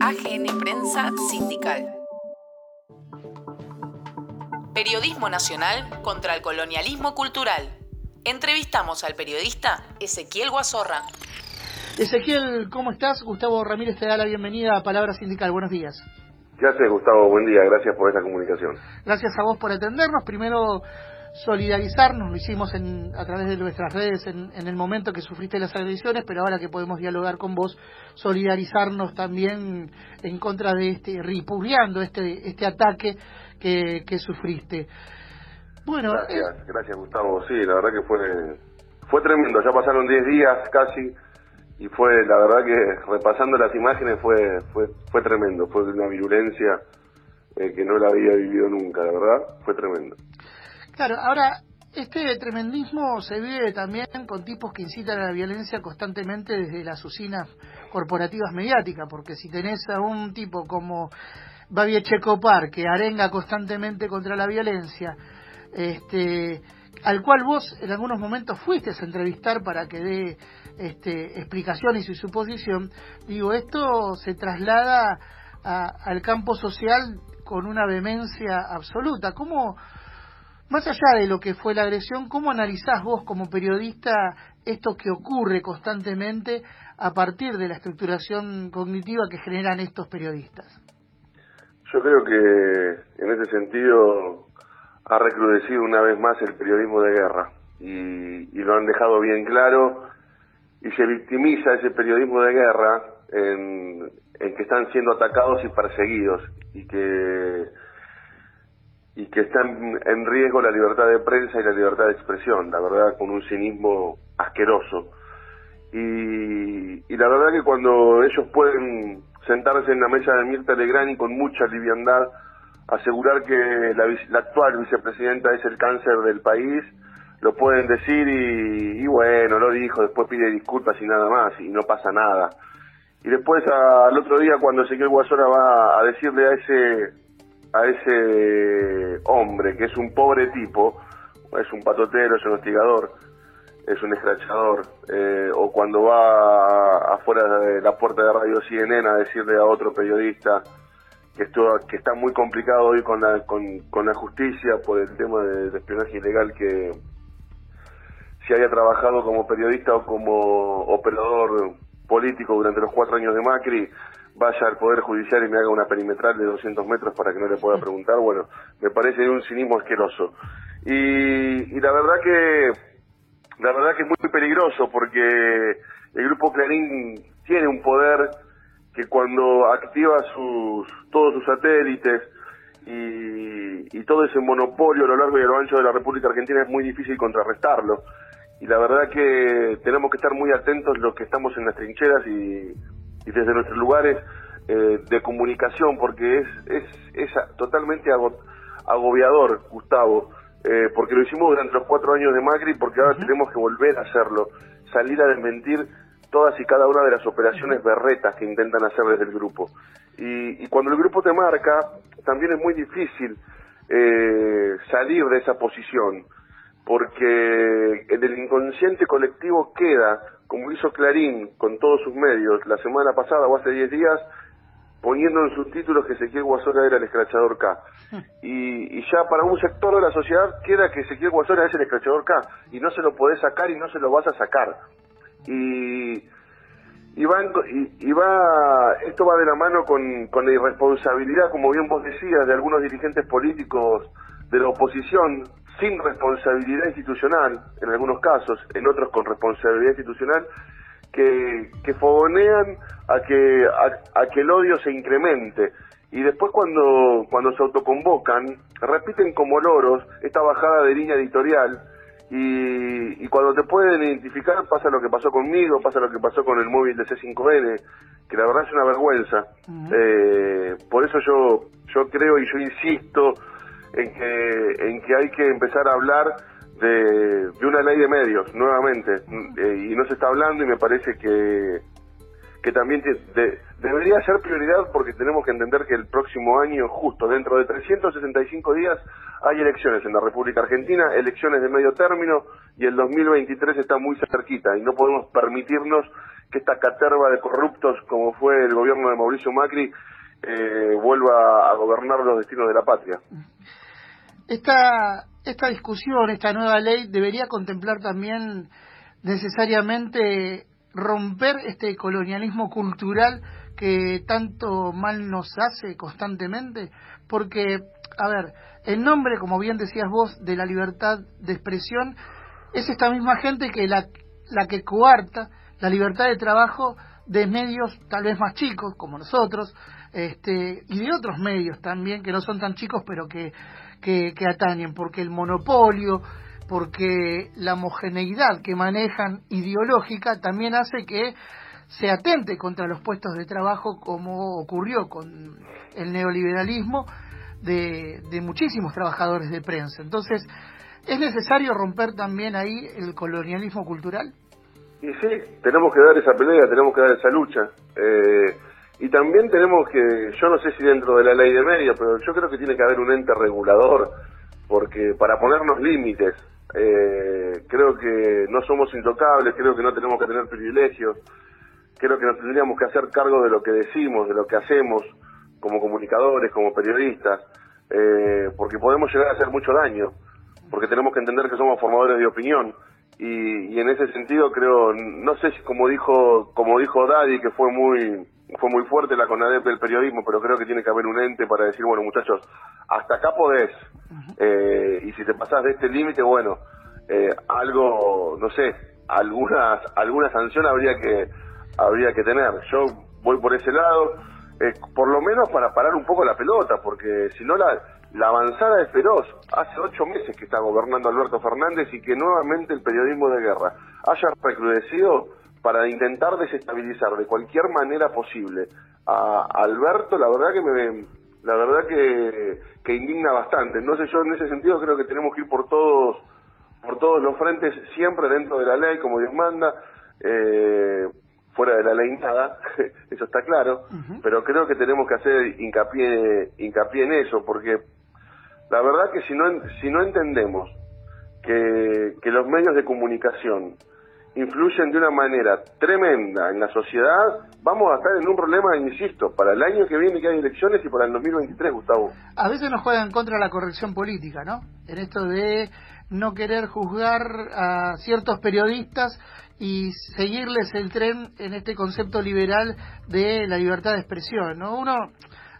AGN Prensa Sindical. Periodismo Nacional contra el colonialismo cultural. Entrevistamos al periodista Ezequiel Guazorra. Ezequiel, ¿cómo estás? Gustavo Ramírez te da la bienvenida a Palabra Sindical. Buenos días. Gracias, Gustavo. Buen día. Gracias por esta comunicación. Gracias a vos por atendernos. Primero, solidarizarnos, lo hicimos en, a través de nuestras redes en, el momento que sufriste las agresiones, pero ahora que podemos dialogar con vos, solidarizarnos también en contra de este, ripudiando este, este ataque que, que sufriste. Bueno, gracias, gracias Gustavo. Sí, la verdad que fue, fue tremendo. Ya pasaron 10 días casi y fue, la verdad que repasando las imágenes fue, fue, fue tremendo. Fue una virulencia eh, que no la había vivido nunca, la verdad, fue tremendo. Claro, ahora este tremendismo se vive también con tipos que incitan a la violencia constantemente desde las usinas corporativas mediáticas, porque si tenés a un tipo como Babi Checopar que arenga constantemente contra la violencia, este, al cual vos en algunos momentos fuiste a entrevistar para que dé este, explicaciones y su posición, digo, esto se traslada al campo social con una vehemencia absoluta. ¿Cómo, más allá de lo que fue la agresión, ¿cómo analizás vos como periodista esto que ocurre constantemente a partir de la estructuración cognitiva que generan estos periodistas? Yo creo que en ese sentido ha recrudecido una vez más el periodismo de guerra y, lo han dejado bien claro y se victimiza ese periodismo de guerra en que están siendo atacados y perseguidos y que que está en, riesgo la libertad de prensa y la libertad de expresión, la verdad, con un cinismo asqueroso. Y, y la verdad que cuando ellos pueden sentarse en la mesa de Mirta Legrand y con mucha liviandad asegurar que la, la actual vicepresidenta es el cáncer del país, lo pueden decir y, y, bueno, lo dijo, después pide disculpas y nada más, y no pasa nada. Y después al otro día cuando Ezequiel Guasora va a decirle a ese a ese hombre que es un pobre tipo, es un patotero, es un hostigador, es un escrachador, eh, o cuando va afuera de la puerta de Radio CNN a decirle a otro periodista que esto que está muy complicado hoy con la con, con la justicia por el tema de, de espionaje ilegal que si haya trabajado como periodista o como operador político durante los cuatro años de Macri vaya al Poder Judicial y me haga una perimetral de 200 metros para que no le pueda preguntar, bueno, me parece un cinismo asqueroso. Y, y la verdad que la verdad que es muy peligroso porque el grupo Clarín tiene un poder que cuando activa sus todos sus satélites y, y todo ese monopolio a lo largo y a lo ancho de la República Argentina es muy difícil contrarrestarlo y la verdad que tenemos que estar muy atentos los que estamos en las trincheras y y desde nuestros lugares eh, de comunicación, porque es, es, es totalmente agobiador, Gustavo, eh, porque lo hicimos durante los cuatro años de Macri, porque ahora tenemos que volver a hacerlo, salir a desmentir todas y cada una de las operaciones berretas que intentan hacer desde el grupo. Y, y cuando el grupo te marca, también es muy difícil eh, salir de esa posición, porque en el inconsciente colectivo queda como hizo Clarín con todos sus medios la semana pasada o hace 10 días, poniendo en sus títulos que Ezequiel Guasora era el escrachador K. Y, y, ya para un sector de la sociedad queda que Ezequiel Guasora es el escrachador K, y no se lo podés sacar y no se lo vas a sacar. Y, y, va, y, va esto va de la mano con, con la irresponsabilidad, como bien vos decías, de algunos dirigentes políticos de la oposición sin responsabilidad institucional, en algunos casos, en otros con responsabilidad institucional, que, que fogonean a que, a, que el odio se incremente. Y después cuando, cuando se autoconvocan, repiten como loros esta bajada de línea editorial y, y, cuando te pueden identificar pasa lo que pasó conmigo, pasa lo que pasó con el móvil de C5N, que la verdad es una vergüenza. eh, por eso yo, yo creo y yo insisto en que, en que hay que empezar a hablar de, de una ley de medios nuevamente. Eh, y no se está hablando y me parece que, que también debería ser prioridad porque tenemos que entender que el próximo año, justo dentro de 365 días, hay elecciones en la República Argentina, elecciones de medio término y el 2023 está muy cerquita y no podemos permitirnos que esta caterva de corruptos como fue el gobierno de Mauricio Macri eh, vuelva a gobernar los destinos de la patria. Esta, esta discusión, esta nueva ley debería contemplar también necesariamente romper este colonialismo cultural que tanto mal nos hace constantemente, porque, a ver, en nombre, como bien decías vos, de la libertad de expresión, es esta misma gente que la, la que coarta la libertad de trabajo de medios tal vez más chicos, como nosotros, este, y de otros medios también, que no son tan chicos, pero que, que, que atañen, porque el monopolio, porque la homogeneidad que manejan ideológica también hace que se atente contra los puestos de trabajo como ocurrió con el neoliberalismo de, de muchísimos trabajadores de prensa. Entonces, ¿es necesario romper también ahí el colonialismo cultural? Y sí, tenemos que dar esa pelea, tenemos que dar esa lucha. Eh, y también tenemos que, yo no sé si dentro de la ley de medios, pero yo creo que tiene que haber un ente regulador, porque para ponernos límites, eh, creo que no somos intocables, creo que no tenemos que tener privilegios, creo que nos tendríamos que hacer cargo de lo que decimos, de lo que hacemos como comunicadores, como periodistas, eh, porque podemos llegar a hacer mucho daño, porque tenemos que entender que somos formadores de opinión y, y en ese sentido creo, no sé si como dijo como dijo Daddy que fue muy fue muy fuerte la CONADEP del periodismo, pero creo que tiene que haber un ente para decir, bueno muchachos, hasta acá podés, eh, y si te pasás de este límite, bueno, eh, algo, no sé, algunas alguna sanción habría que habría que tener. Yo voy por ese lado, eh, por lo menos para parar un poco la pelota, porque si no la, la avanzada es feroz. Hace ocho meses que está gobernando Alberto Fernández y que nuevamente el periodismo de guerra haya recrudecido para intentar desestabilizar de cualquier manera posible a Alberto, la verdad que me la verdad que, que indigna bastante. No sé, yo en ese sentido creo que tenemos que ir por todos por todos los frentes, siempre dentro de la ley, como Dios manda. Eh, fuera de la ley nada, eso está claro, pero creo que tenemos que hacer hincapié, hincapié en eso, porque la verdad que si no, si no entendemos que, que los medios de comunicación influyen de una manera tremenda en la sociedad, vamos a estar en un problema, insisto, para el año que viene que hay elecciones y para el 2023, Gustavo. A veces nos juegan contra la corrección política, ¿no? En esto de no querer juzgar a ciertos periodistas y seguirles el tren en este concepto liberal de la libertad de expresión, ¿no? Uno,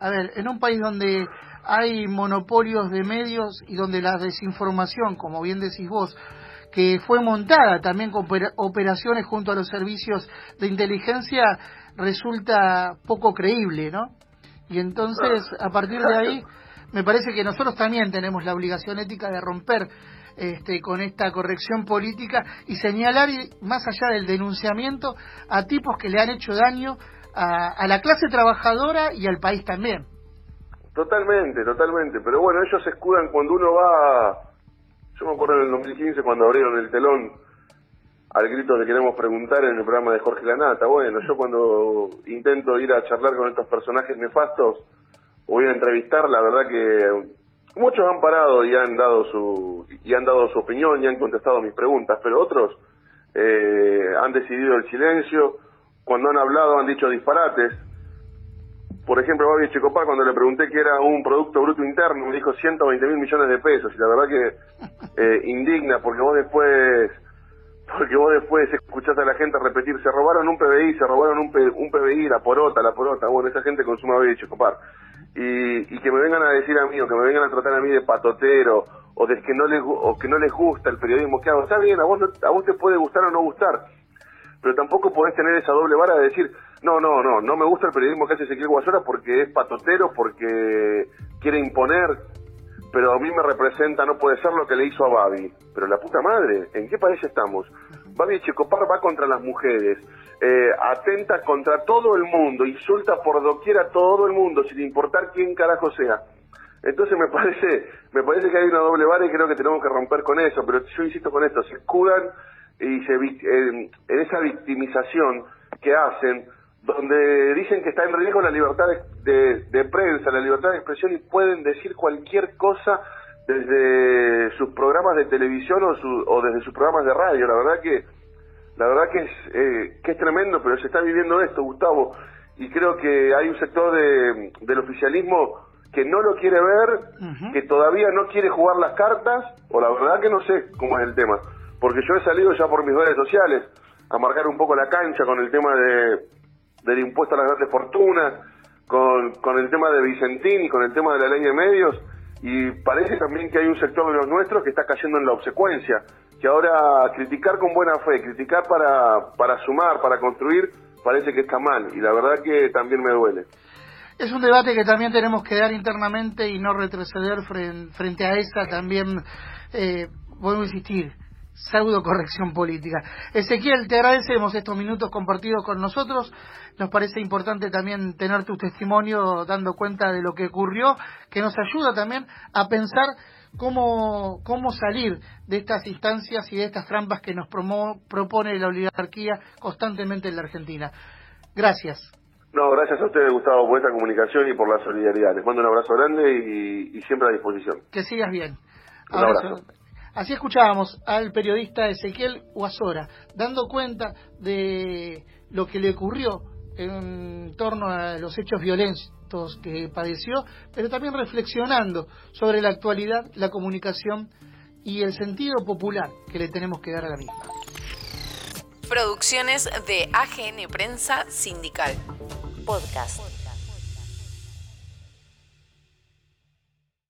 a ver, en un país donde hay monopolios de medios y donde la desinformación, como bien decís vos, que fue montada también con operaciones junto a los servicios de inteligencia, resulta poco creíble, ¿no? Y entonces, a partir de ahí, me parece que nosotros también tenemos la obligación ética de romper este, con esta corrección política y señalar, más allá del denunciamiento, a tipos que le han hecho daño a, a la clase trabajadora y al país también. Totalmente, totalmente. Pero bueno, ellos se escudan cuando uno va. Yo me acuerdo en el 2015 cuando abrieron el telón al grito de queremos preguntar en el programa de Jorge Lanata. Bueno, yo cuando intento ir a charlar con estos personajes nefastos ir a entrevistar, la verdad que muchos han parado y han dado su y han dado su opinión y han contestado mis preguntas, pero otros eh, han decidido el silencio. Cuando han hablado han dicho disparates. Por ejemplo, Babi Checopar, cuando le pregunté qué era un Producto Bruto Interno, me dijo 120 mil millones de pesos. Y la verdad que eh, indigna, porque vos después porque vos después escuchás a la gente repetir, se robaron un PBI, se robaron un, un PBI, la porota, la porota. Bueno, esa gente consume Babi Checopar. Y, y que me vengan a decir a mí, o que me vengan a tratar a mí de patotero, o de que no les, o que no les gusta el periodismo que hago. Está bien, a vos, a vos te puede gustar o no gustar pero tampoco podés tener esa doble vara de decir, no, no, no, no me gusta el periodismo que hace Ezequiel Guasora porque es patotero, porque quiere imponer, pero a mí me representa, no puede ser lo que le hizo a Babi. Pero la puta madre, ¿en qué país estamos? Babi Checopar va contra las mujeres, eh, atenta contra todo el mundo, insulta por doquier a todo el mundo, sin importar quién carajo sea. Entonces me parece, me parece que hay una doble vara y creo que tenemos que romper con eso, pero yo insisto con esto, se escudan y se, en, esa victimización que hacen donde dicen que está en riesgo la libertad de, prensa, la libertad de expresión y pueden decir cualquier cosa desde sus programas de televisión o, o desde sus programas de radio. La verdad que la verdad que es, eh, que es tremendo, pero se está viviendo esto, Gustavo, y creo que hay un sector de, del oficialismo que no lo quiere ver, que todavía no quiere jugar las cartas, o la verdad que no sé cómo es el tema, porque yo he salido ya por mis redes sociales a marcar un poco la cancha con el tema de, del impuesto a las grandes fortunas, con, con el tema de Vicentín y con el tema de la ley de medios, y parece también que hay un sector de los nuestros que está cayendo en la obsecuencia, que ahora criticar con buena fe, criticar para, para sumar, para construir, parece que está mal, y la verdad que también me duele. Es un debate que también tenemos que dar internamente y no retroceder frente, a esta también, eh, vuelvo a insistir, pseudo corrección política. Ezequiel, te agradecemos estos minutos compartidos con nosotros. Nos parece importante también tener tu testimonio dando cuenta de lo que ocurrió, que nos ayuda también a pensar cómo, cómo salir de estas instancias y de estas trampas que nos propone la oligarquía constantemente en la Argentina. Gracias. No, gracias a ustedes, Gustavo, por esta comunicación y por la solidaridad. Les mando un abrazo grande y, siempre a disposición. Que sigas bien. Un abrazo. Así escuchábamos al periodista Ezequiel Guasora, dando cuenta de lo que le ocurrió en torno a los hechos violentos que padeció, pero también reflexionando sobre la actualidad, la comunicación y el sentido popular que le tenemos que dar a la misma. Producciones de AGN Prensa Sindical. Podcast.